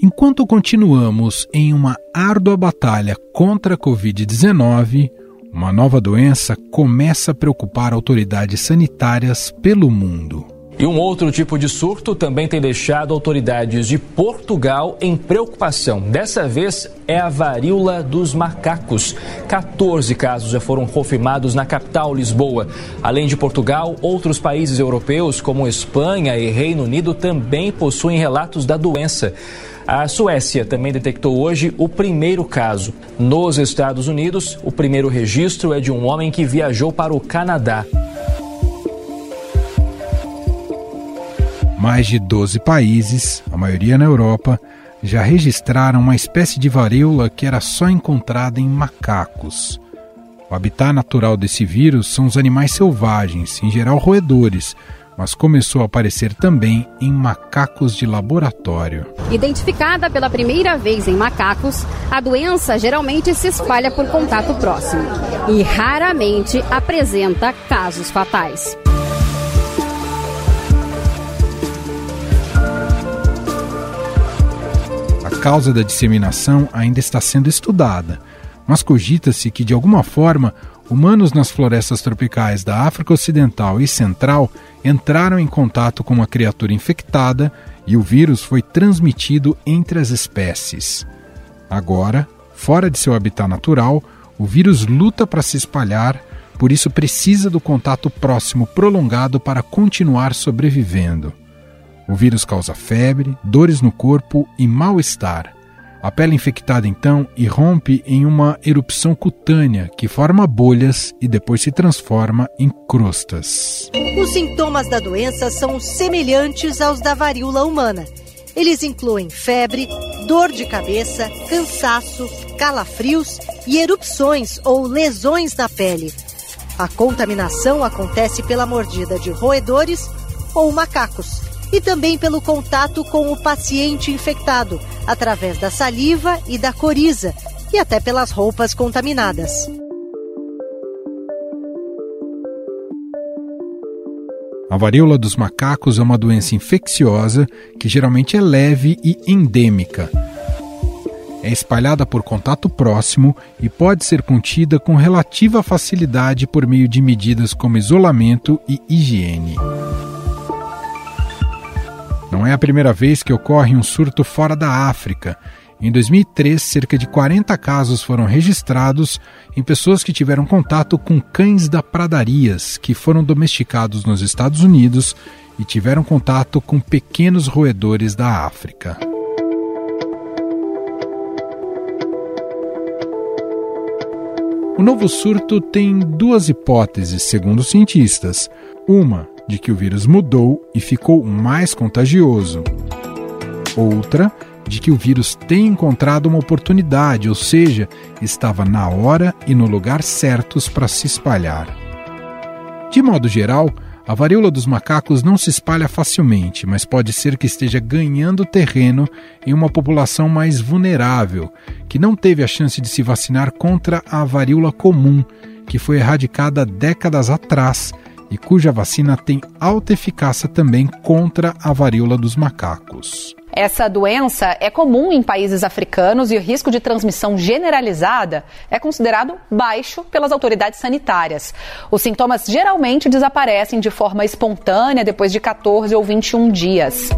Enquanto continuamos em uma árdua batalha contra a Covid-19, uma nova doença começa a preocupar autoridades sanitárias pelo mundo. E um outro tipo de surto também tem deixado autoridades de Portugal em preocupação. Dessa vez é a varíola dos macacos. 14 casos já foram confirmados na capital, Lisboa. Além de Portugal, outros países europeus, como Espanha e Reino Unido, também possuem relatos da doença. A Suécia também detectou hoje o primeiro caso. Nos Estados Unidos, o primeiro registro é de um homem que viajou para o Canadá. Mais de 12 países, a maioria na Europa, já registraram uma espécie de varíola que era só encontrada em macacos. O habitat natural desse vírus são os animais selvagens, em geral roedores, mas começou a aparecer também em macacos de laboratório. Identificada pela primeira vez em macacos, a doença geralmente se espalha por contato próximo e raramente apresenta casos fatais. Causa da disseminação ainda está sendo estudada, mas cogita-se que, de alguma forma, humanos nas florestas tropicais da África Ocidental e Central entraram em contato com uma criatura infectada e o vírus foi transmitido entre as espécies. Agora, fora de seu habitat natural, o vírus luta para se espalhar, por isso precisa do contato próximo prolongado para continuar sobrevivendo. O vírus causa febre, dores no corpo e mal-estar. A pele infectada então irrompe em uma erupção cutânea que forma bolhas e depois se transforma em crostas. Os sintomas da doença são semelhantes aos da varíola humana. Eles incluem febre, dor de cabeça, cansaço, calafrios e erupções ou lesões na pele. A contaminação acontece pela mordida de roedores ou macacos e também pelo contato com o paciente infectado, através da saliva e da coriza, e até pelas roupas contaminadas. A varíola dos macacos é uma doença infecciosa que geralmente é leve e endêmica. É espalhada por contato próximo e pode ser contida com relativa facilidade por meio de medidas como isolamento e higiene. Não é a primeira vez que ocorre um surto fora da África. Em 2003, cerca de 40 casos foram registrados em pessoas que tiveram contato com cães da pradarias, que foram domesticados nos Estados Unidos e tiveram contato com pequenos roedores da África. O novo surto tem duas hipóteses, segundo os cientistas. Uma, de que o vírus mudou e ficou mais contagioso. Outra, de que o vírus tem encontrado uma oportunidade, ou seja, estava na hora e no lugar certos para se espalhar. De modo geral, a varíola dos macacos não se espalha facilmente, mas pode ser que esteja ganhando terreno em uma população mais vulnerável, que não teve a chance de se vacinar contra a varíola comum, que foi erradicada décadas atrás e cuja vacina tem alta eficácia também contra a varíola dos macacos. Essa doença é comum em países africanos e o risco de transmissão generalizada é considerado baixo pelas autoridades sanitárias. Os sintomas geralmente desaparecem de forma espontânea depois de 14 ou 21 dias.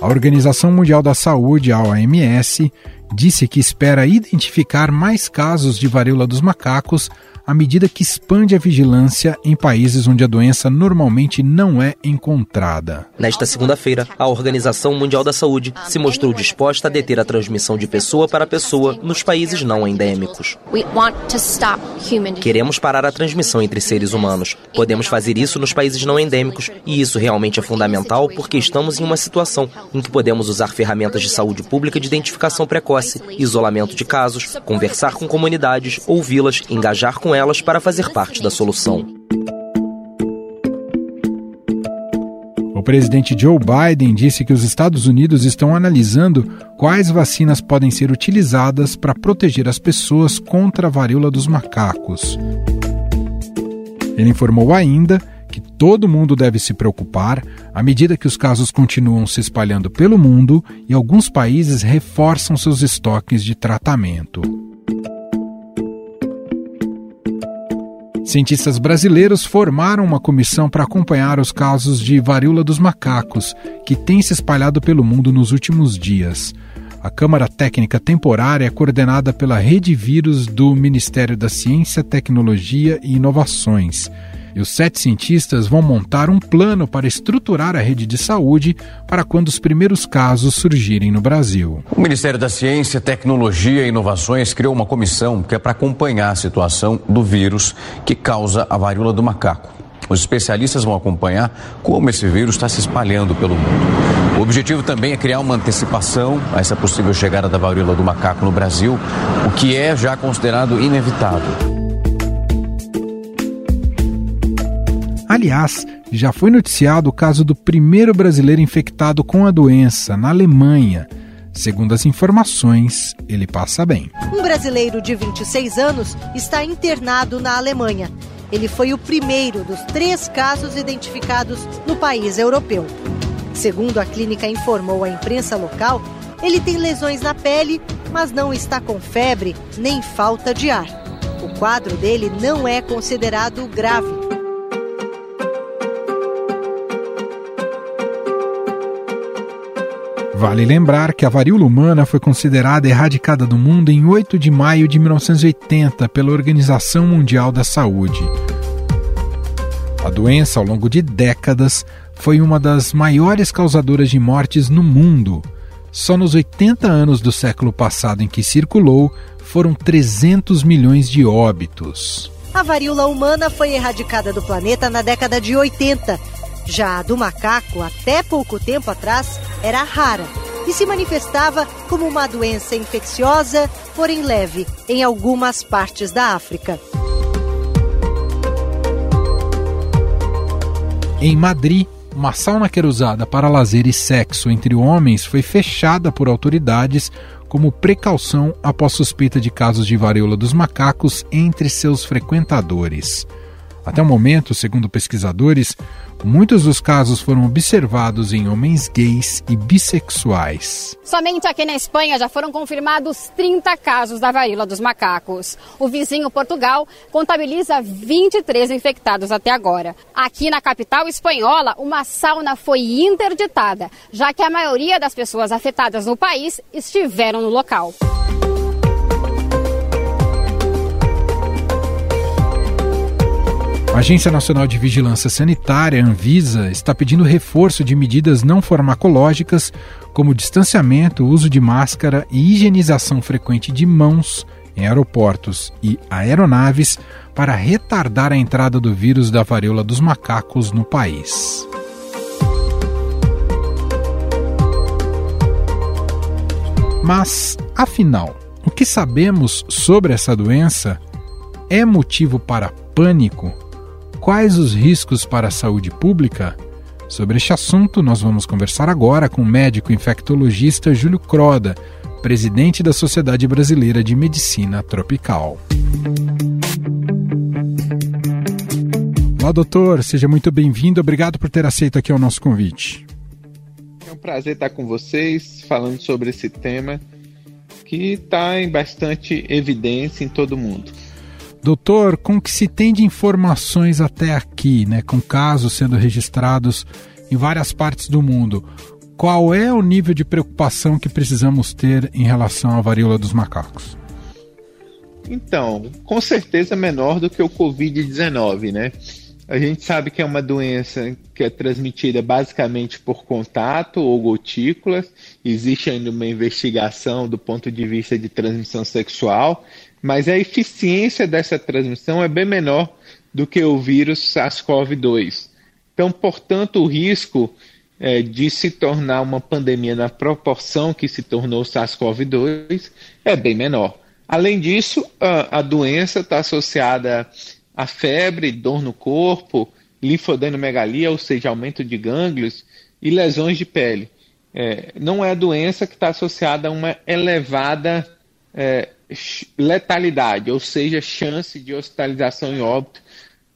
A Organização Mundial da Saúde, a OMS, disse que espera identificar mais casos de varíola dos macacos à medida que expande a vigilância em países onde a doença normalmente não é encontrada. Nesta segunda-feira, a Organização Mundial da Saúde se mostrou disposta a deter a transmissão de pessoa para pessoa nos países não endêmicos. Queremos parar a transmissão entre seres humanos. Podemos fazer isso nos países não endêmicos e isso realmente é fundamental porque estamos em uma situação em que podemos usar ferramentas de saúde pública de identificação precoce, isolamento de casos, conversar com comunidades, ouvi-las, engajar com elas para fazer parte da solução. O presidente Joe Biden disse que os Estados Unidos estão analisando quais vacinas podem ser utilizadas para proteger as pessoas contra a varíola dos macacos. Ele informou ainda que todo mundo deve se preocupar à medida que os casos continuam se espalhando pelo mundo e alguns países reforçam seus estoques de tratamento. Cientistas brasileiros formaram uma comissão para acompanhar os casos de varíola dos macacos, que tem se espalhado pelo mundo nos últimos dias. A Câmara Técnica Temporária é coordenada pela Rede Vírus do Ministério da Ciência, Tecnologia e Inovações. E os sete cientistas vão montar um plano para estruturar a rede de saúde para quando os primeiros casos surgirem no Brasil. O Ministério da Ciência, Tecnologia e Inovações criou uma comissão que é para acompanhar a situação do vírus que causa a varíola do macaco. Os especialistas vão acompanhar como esse vírus está se espalhando pelo mundo. O objetivo também é criar uma antecipação a essa possível chegada da varíola do macaco no Brasil, o que é já considerado inevitável. Aliás, já foi noticiado o caso do primeiro brasileiro infectado com a doença na Alemanha. Segundo as informações, ele passa bem. Um brasileiro de 26 anos está internado na Alemanha. Ele foi o primeiro dos três casos identificados no país europeu. Segundo a clínica informou à imprensa local, ele tem lesões na pele, mas não está com febre nem falta de ar. O quadro dele não é considerado grave. Vale lembrar que a varíola humana foi considerada erradicada do mundo em 8 de maio de 1980 pela Organização Mundial da Saúde. A doença, ao longo de décadas, foi uma das maiores causadoras de mortes no mundo. Só nos 80 anos do século passado em que circulou, foram 300 milhões de óbitos. A varíola humana foi erradicada do planeta na década de 80. Já a do macaco, até pouco tempo atrás, era rara e se manifestava como uma doença infecciosa, porém leve, em algumas partes da África. Em Madrid, uma sauna que era usada para lazer e sexo entre homens foi fechada por autoridades como precaução após suspeita de casos de varíola dos macacos entre seus frequentadores. Até o momento, segundo pesquisadores, Muitos dos casos foram observados em homens gays e bissexuais. Somente aqui na Espanha já foram confirmados 30 casos da varíola dos macacos. O vizinho Portugal contabiliza 23 infectados até agora. Aqui na capital espanhola, uma sauna foi interditada, já que a maioria das pessoas afetadas no país estiveram no local. A Agência Nacional de Vigilância Sanitária, Anvisa, está pedindo reforço de medidas não farmacológicas, como distanciamento, uso de máscara e higienização frequente de mãos em aeroportos e aeronaves para retardar a entrada do vírus da varíola dos macacos no país. Mas, afinal, o que sabemos sobre essa doença é motivo para pânico? Quais os riscos para a saúde pública? Sobre este assunto, nós vamos conversar agora com o médico infectologista Júlio Croda, presidente da Sociedade Brasileira de Medicina Tropical. Olá, doutor, seja muito bem-vindo. Obrigado por ter aceito aqui o nosso convite. É um prazer estar com vocês falando sobre esse tema que está em bastante evidência em todo mundo. Doutor, com o que se tem de informações até aqui, né, com casos sendo registrados em várias partes do mundo, qual é o nível de preocupação que precisamos ter em relação à varíola dos macacos? Então, com certeza menor do que o Covid-19, né? A gente sabe que é uma doença que é transmitida basicamente por contato ou gotículas. Existe ainda uma investigação do ponto de vista de transmissão sexual, mas a eficiência dessa transmissão é bem menor do que o vírus SARS-CoV-2. Então, portanto, o risco é, de se tornar uma pandemia na proporção que se tornou o SARS-CoV-2 é bem menor. Além disso, a, a doença está associada a febre, dor no corpo, linfodenomegalia, ou seja, aumento de gânglios e lesões de pele. É, não é a doença que está associada a uma elevada é, letalidade, ou seja, chance de hospitalização e óbito,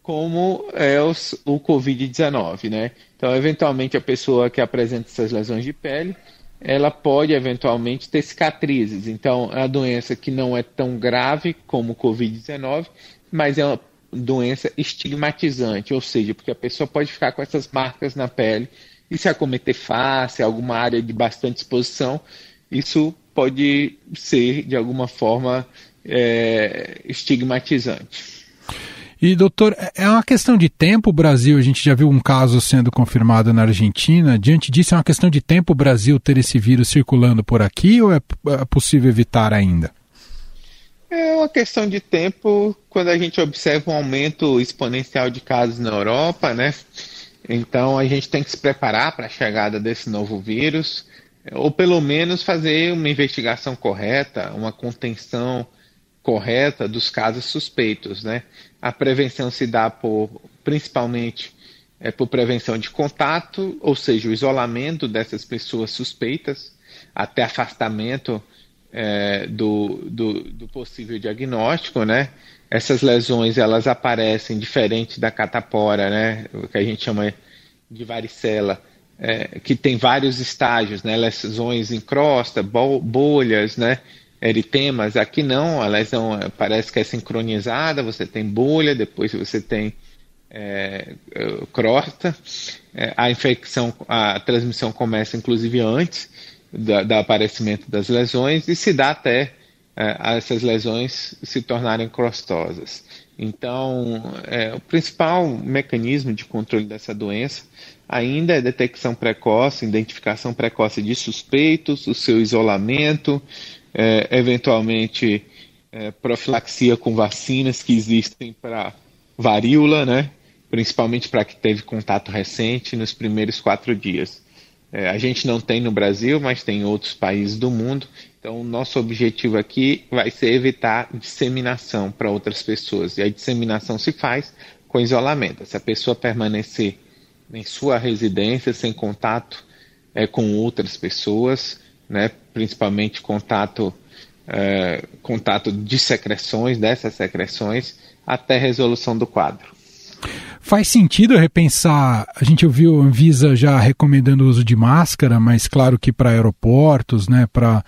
como é o, o Covid-19, né? Então, eventualmente, a pessoa que apresenta essas lesões de pele, ela pode eventualmente ter cicatrizes. Então, é uma doença que não é tão grave como o Covid-19, mas é uma doença estigmatizante, ou seja, porque a pessoa pode ficar com essas marcas na pele e se acometer face, alguma área de bastante exposição, isso pode ser de alguma forma é, estigmatizante. E, doutor, é uma questão de tempo o Brasil, a gente já viu um caso sendo confirmado na Argentina. Diante disso, é uma questão de tempo o Brasil ter esse vírus circulando por aqui ou é, é possível evitar ainda? É uma questão de tempo quando a gente observa um aumento exponencial de casos na Europa, né? Então a gente tem que se preparar para a chegada desse novo vírus, ou pelo menos fazer uma investigação correta, uma contenção correta dos casos suspeitos, né? A prevenção se dá por, principalmente, é, por prevenção de contato, ou seja, o isolamento dessas pessoas suspeitas, até afastamento é, do, do, do, possível diagnóstico, né? Essas lesões, elas aparecem diferente da catapora, né? O que a gente chama de varicela, é, que tem vários estágios, né? Lesões em crosta, bolhas, né? eritemas. Aqui não, a lesão é, parece que é sincronizada, você tem bolha, depois você tem é, é, crosta. É, a infecção, a transmissão começa inclusive antes do aparecimento das lesões e se dá até é, essas lesões se tornarem crostosas. Então, é, o principal mecanismo de controle dessa doença ainda é detecção precoce, identificação precoce de suspeitos, o seu isolamento, é, eventualmente é, profilaxia com vacinas que existem para varíola, né? principalmente para que teve contato recente nos primeiros quatro dias. É, a gente não tem no Brasil, mas tem em outros países do mundo. Então, nosso objetivo aqui vai ser evitar disseminação para outras pessoas. E a disseminação se faz com isolamento. Se a pessoa permanecer em sua residência, sem contato é, com outras pessoas, né, principalmente contato, é, contato de secreções, dessas secreções, até resolução do quadro. Faz sentido repensar? A gente ouviu a Anvisa já recomendando o uso de máscara, mas claro que para aeroportos, né, para,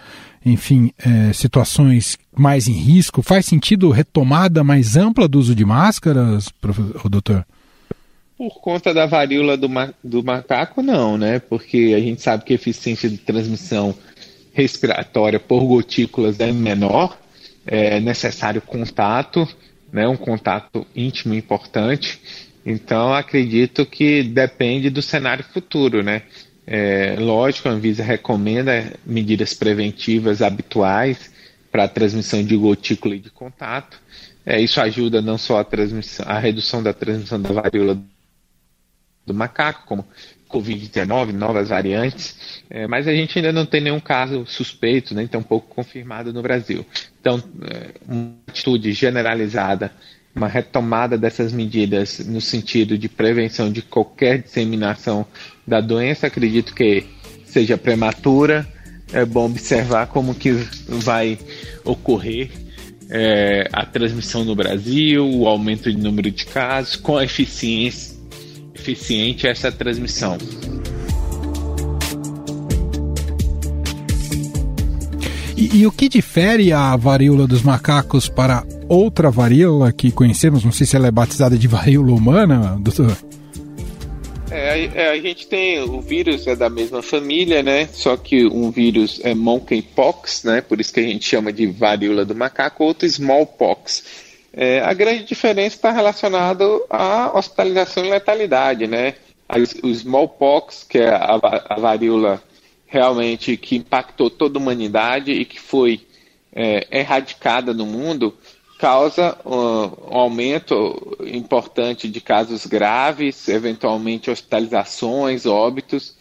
enfim, é, situações mais em risco, faz sentido retomada mais ampla do uso de máscaras, doutor? Por conta da varíola do, ma do macaco, não, né? Porque a gente sabe que a eficiência de transmissão respiratória por gotículas é menor, é necessário contato, né, um contato íntimo importante. Então, acredito que depende do cenário futuro, né? É, lógico, a Anvisa recomenda medidas preventivas habituais para a transmissão de gotícula e de contato. É, isso ajuda não só a, a redução da transmissão da varíola do macaco, como Covid-19, novas variantes, é, mas a gente ainda não tem nenhum caso suspeito, nem tão pouco confirmado no Brasil. Então, é, uma atitude generalizada, uma retomada dessas medidas no sentido de prevenção de qualquer disseminação da doença, acredito que seja prematura. É bom observar como que vai ocorrer é, a transmissão no Brasil, o aumento de número de casos, com a eficiência eficiente essa transmissão. E, e, o que difere a varíola dos macacos para outra varíola que conhecemos? Não sei se ela é batizada de varíola humana, doutor. É, a, é, a gente tem o vírus é da mesma família, né? Só que um vírus é monkeypox, né? Por isso que a gente chama de varíola do macaco, outro smallpox. É, a grande diferença está relacionada à hospitalização e letalidade, né? O smallpox, que é a, a varíola realmente que impactou toda a humanidade e que foi é, erradicada no mundo, causa um, um aumento importante de casos graves, eventualmente hospitalizações, óbitos,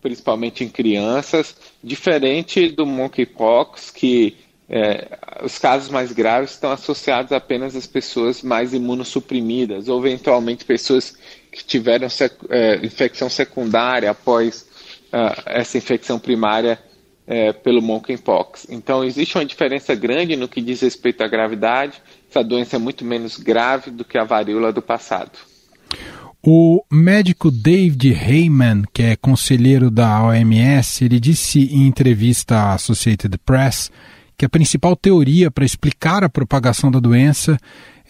principalmente em crianças, diferente do monkeypox, que é, os casos mais graves estão associados apenas às pessoas mais imunossuprimidas, ou eventualmente pessoas que tiveram sec é, infecção secundária após uh, essa infecção primária é, pelo monkeypox. Então, existe uma diferença grande no que diz respeito à gravidade, essa doença é muito menos grave do que a varíola do passado. O médico David Heyman, que é conselheiro da OMS, ele disse em entrevista à Associated Press que a principal teoria para explicar a propagação da doença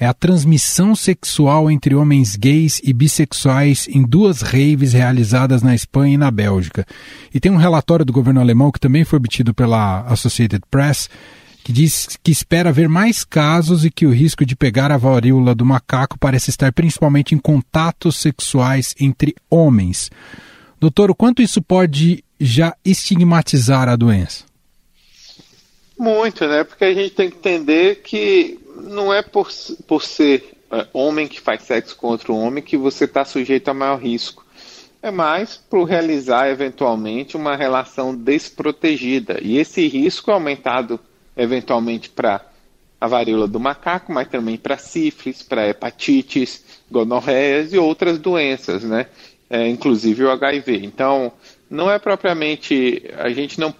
é a transmissão sexual entre homens gays e bissexuais em duas raves realizadas na Espanha e na Bélgica. E tem um relatório do governo alemão que também foi obtido pela Associated Press que diz que espera ver mais casos e que o risco de pegar a varíola do macaco parece estar principalmente em contatos sexuais entre homens. Doutor, o quanto isso pode já estigmatizar a doença? Muito, né? Porque a gente tem que entender que não é por, por ser é, homem que faz sexo com outro homem que você está sujeito a maior risco. É mais por realizar eventualmente uma relação desprotegida. E esse risco é aumentado eventualmente para a varíola do macaco, mas também para sífilis, para hepatites, gonorreias e outras doenças, né? É, inclusive o HIV. Então, não é propriamente a gente não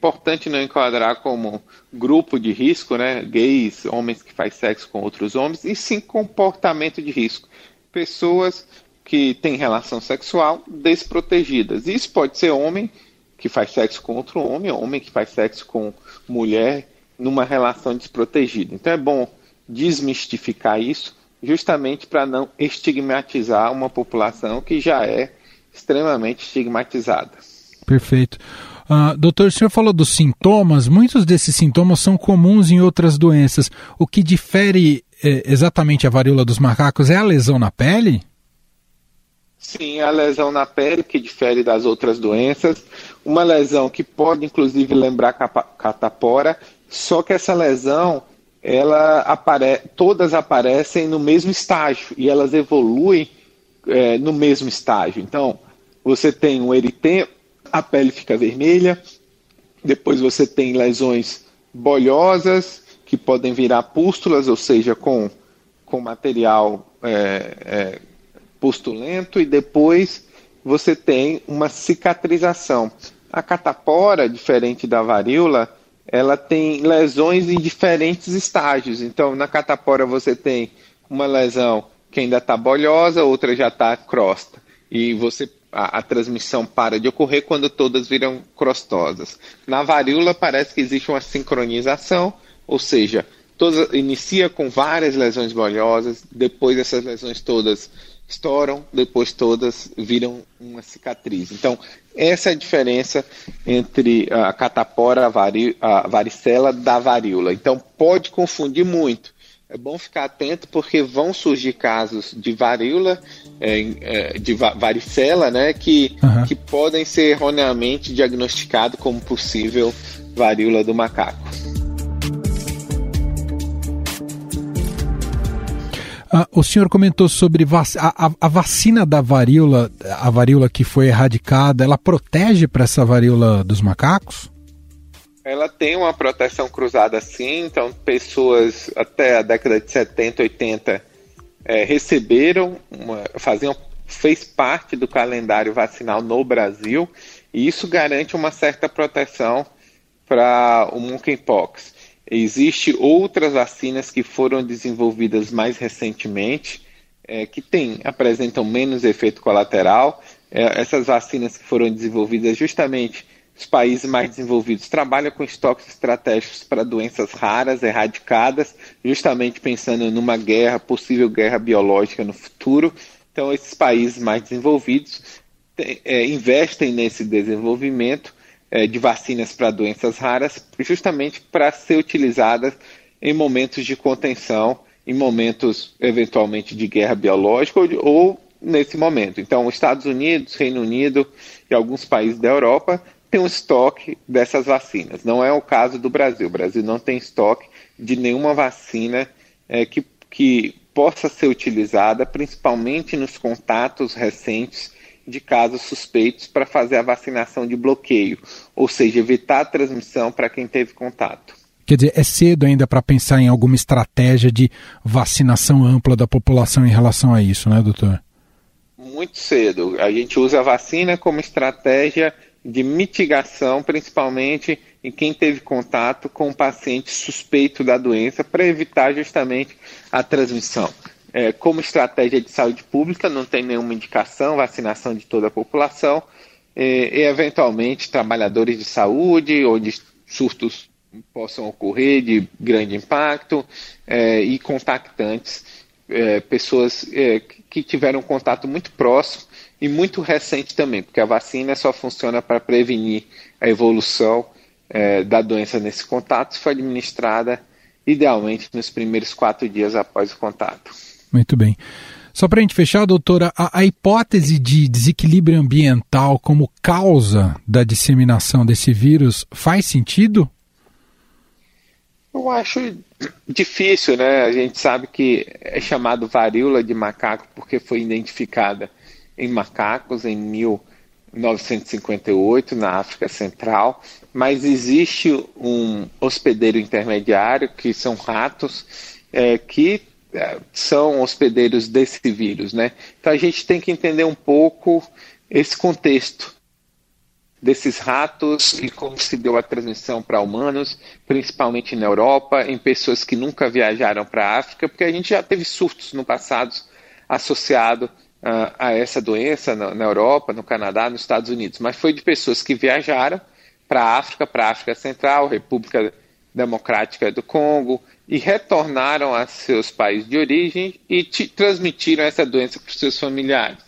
importante não enquadrar como grupo de risco, né? Gays, homens que fazem sexo com outros homens, e sim comportamento de risco. Pessoas que têm relação sexual desprotegidas. Isso pode ser homem que faz sexo com outro homem, homem que faz sexo com mulher numa relação desprotegida. Então é bom desmistificar isso, justamente para não estigmatizar uma população que já é extremamente estigmatizada. Perfeito. Uh, doutor, o senhor falou dos sintomas, muitos desses sintomas são comuns em outras doenças. O que difere eh, exatamente a varíola dos macacos é a lesão na pele? Sim, a lesão na pele, que difere das outras doenças. Uma lesão que pode, inclusive, lembrar catapora, só que essa lesão, ela apare... todas aparecem no mesmo estágio e elas evoluem é, no mesmo estágio. Então, você tem um eritema, a pele fica vermelha, depois você tem lesões bolhosas, que podem virar pústulas, ou seja, com, com material é, é, pustulento e depois você tem uma cicatrização. A catapora, diferente da varíola, ela tem lesões em diferentes estágios. Então, na catapora você tem uma lesão que ainda está bolhosa, outra já está crosta. E você a, a, transmissão para de ocorrer quando todas viram crostosas. Na varíola parece que existe uma sincronização, ou seja, todas, inicia com várias lesões bolhosas, depois essas lesões todas estouram, depois todas viram uma cicatriz. Então, essa é a diferença entre a catapora, a, vari, a varicela da varíola. Então, pode confundir muito. É bom ficar atento porque vão surgir casos de varíola, é, é, de varicela, né, que, uhum. que podem ser erroneamente diagnosticados como possível varíola do macaco. Ah, o senhor comentou sobre vac a, a, a, vacina da varíola, a varíola que foi erradicada, ela protege para essa varíola dos macacos? Ela tem uma proteção cruzada sim, então pessoas até a década de 70, 80 é, receberam, uma, faziam, fez parte do calendário vacinal no Brasil e isso garante uma certa proteção para o monkeypox. Existem outras vacinas que foram desenvolvidas mais recentemente, é, que tem, apresentam menos efeito colateral. É, essas vacinas que foram desenvolvidas justamente os países mais desenvolvidos trabalham com estoques estratégicos para doenças raras, erradicadas, justamente pensando numa guerra, possível guerra biológica no futuro. Então, esses países mais desenvolvidos é, investem nesse desenvolvimento é, de vacinas para doenças raras, justamente para ser utilizadas em momentos de contenção, em momentos eventualmente de guerra biológica ou, ou nesse momento. Então, os Estados Unidos, Reino Unido e alguns países da Europa têm um estoque dessas vacinas. Não é o caso do Brasil. O Brasil não tem estoque de nenhuma vacina é, que, que possa ser utilizada, principalmente nos contatos recentes de casos suspeitos para fazer a vacinação de bloqueio, ou seja, evitar a transmissão para quem teve contato. Quer dizer, é cedo ainda para pensar em alguma estratégia de vacinação ampla da população em relação a isso, né, doutor? Muito cedo. A gente usa a vacina como estratégia de mitigação, principalmente em quem teve contato com um paciente suspeito da doença para evitar justamente a transmissão. É, como estratégia de saúde pública, não tem nenhuma indicação, vacinação de toda a população, e, e eventualmente trabalhadores de saúde, onde surtos possam ocorrer de grande impacto, é, e contactantes, é, pessoas é, que tiveram contato muito próximo e muito recente também, porque a vacina só funciona para prevenir a evolução é, da doença nesse contato, se for administrada idealmente nos primeiros quatro dias após o contato. Muito bem. Só para a gente fechar, doutora, a, a, hipótese de desequilíbrio ambiental como causa da disseminação desse vírus faz sentido? Eu acho difícil, né? A gente sabe que é chamado varíola de macaco porque foi identificada em macacos em 1958 na África Central, mas existe um hospedeiro intermediário que são ratos é, que é, são hospedeiros desse vírus, né? Então a gente tem que entender um pouco esse contexto desses ratos e como se deu a transmissão para humanos, principalmente na Europa, em pessoas que nunca viajaram para a África, porque a gente já teve surtos no passado associado uh, a essa doença na, na, Europa, no Canadá, nos Estados Unidos, mas foi de pessoas que viajaram para a África, para a África Central, República Democrática do Congo, e retornaram a seus países de origem e transmitiram essa doença para os seus familiares.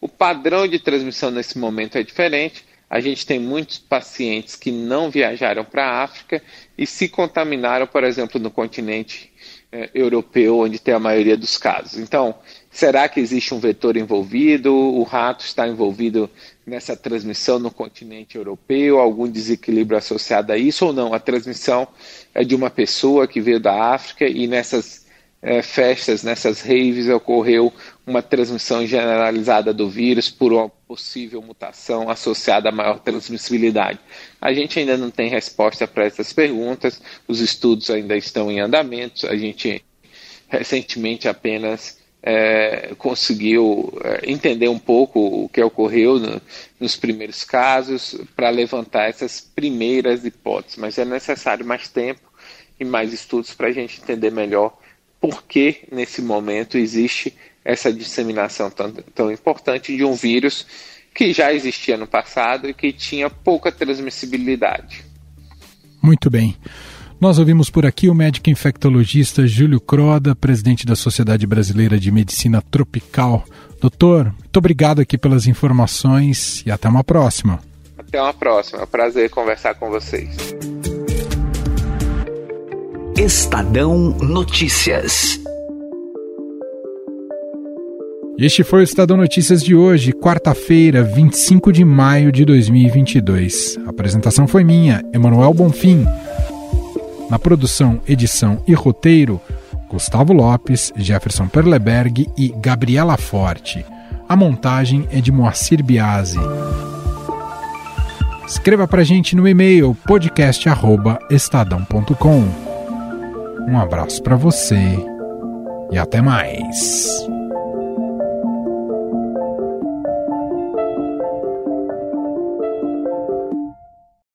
O padrão de transmissão nesse momento é diferente. A gente tem muitos pacientes que não viajaram para a África e se contaminaram, por exemplo, no continente eh, europeu, onde tem a maioria dos casos. Então, será que existe um vetor envolvido? O rato está envolvido nessa transmissão no continente europeu? Algum desequilíbrio associado a isso ou não? A transmissão é de uma pessoa que veio da África e nessas é, festas, nessas raves, ocorreu uma transmissão generalizada do vírus por uma possível mutação associada a maior transmissibilidade. A gente ainda não tem resposta para essas perguntas, os estudos ainda estão em andamento, a gente recentemente apenas é, conseguiu é, entender um pouco o que ocorreu no, nos primeiros casos para levantar essas primeiras hipóteses, mas é necessário mais tempo e mais estudos para a gente entender melhor por que nesse momento existe essa disseminação tão, tão importante de um vírus que já existia no passado e que tinha pouca transmissibilidade. Muito bem. Nós ouvimos por aqui o médico infectologista Júlio Croda, presidente da Sociedade Brasileira de Medicina Tropical. Doutor, muito obrigado aqui pelas informações e até uma próxima. Até uma próxima. É um prazer conversar com vocês. Estadão Notícias. Este foi o Estadão Notícias de hoje, quarta-feira, 25 de maio de 2022. A apresentação foi minha, Emanuel Bonfim. Na produção, edição e roteiro, Gustavo Lopes, Jefferson Perleberg e Gabriela Forte. A montagem é de Moacir Biasi. Escreva pra gente no e-mail podcast@estadão.com. Um abraço para você e até mais.